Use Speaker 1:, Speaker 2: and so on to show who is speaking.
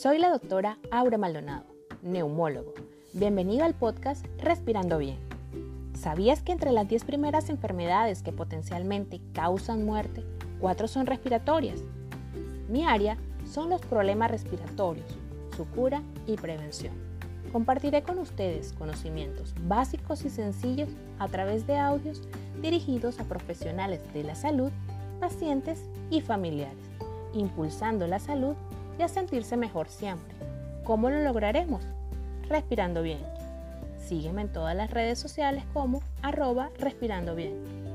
Speaker 1: Soy la doctora Aura Maldonado, neumólogo. Bienvenido al podcast Respirando Bien. ¿Sabías que entre las 10 primeras enfermedades que potencialmente causan muerte, 4 son respiratorias? Mi área son los problemas respiratorios, su cura y prevención. Compartiré con ustedes conocimientos básicos y sencillos a través de audios dirigidos a profesionales de la salud, pacientes y familiares, impulsando la salud y a sentirse mejor siempre. ¿Cómo lo lograremos? Respirando bien. Sígueme en todas las redes sociales como arroba respirando bien.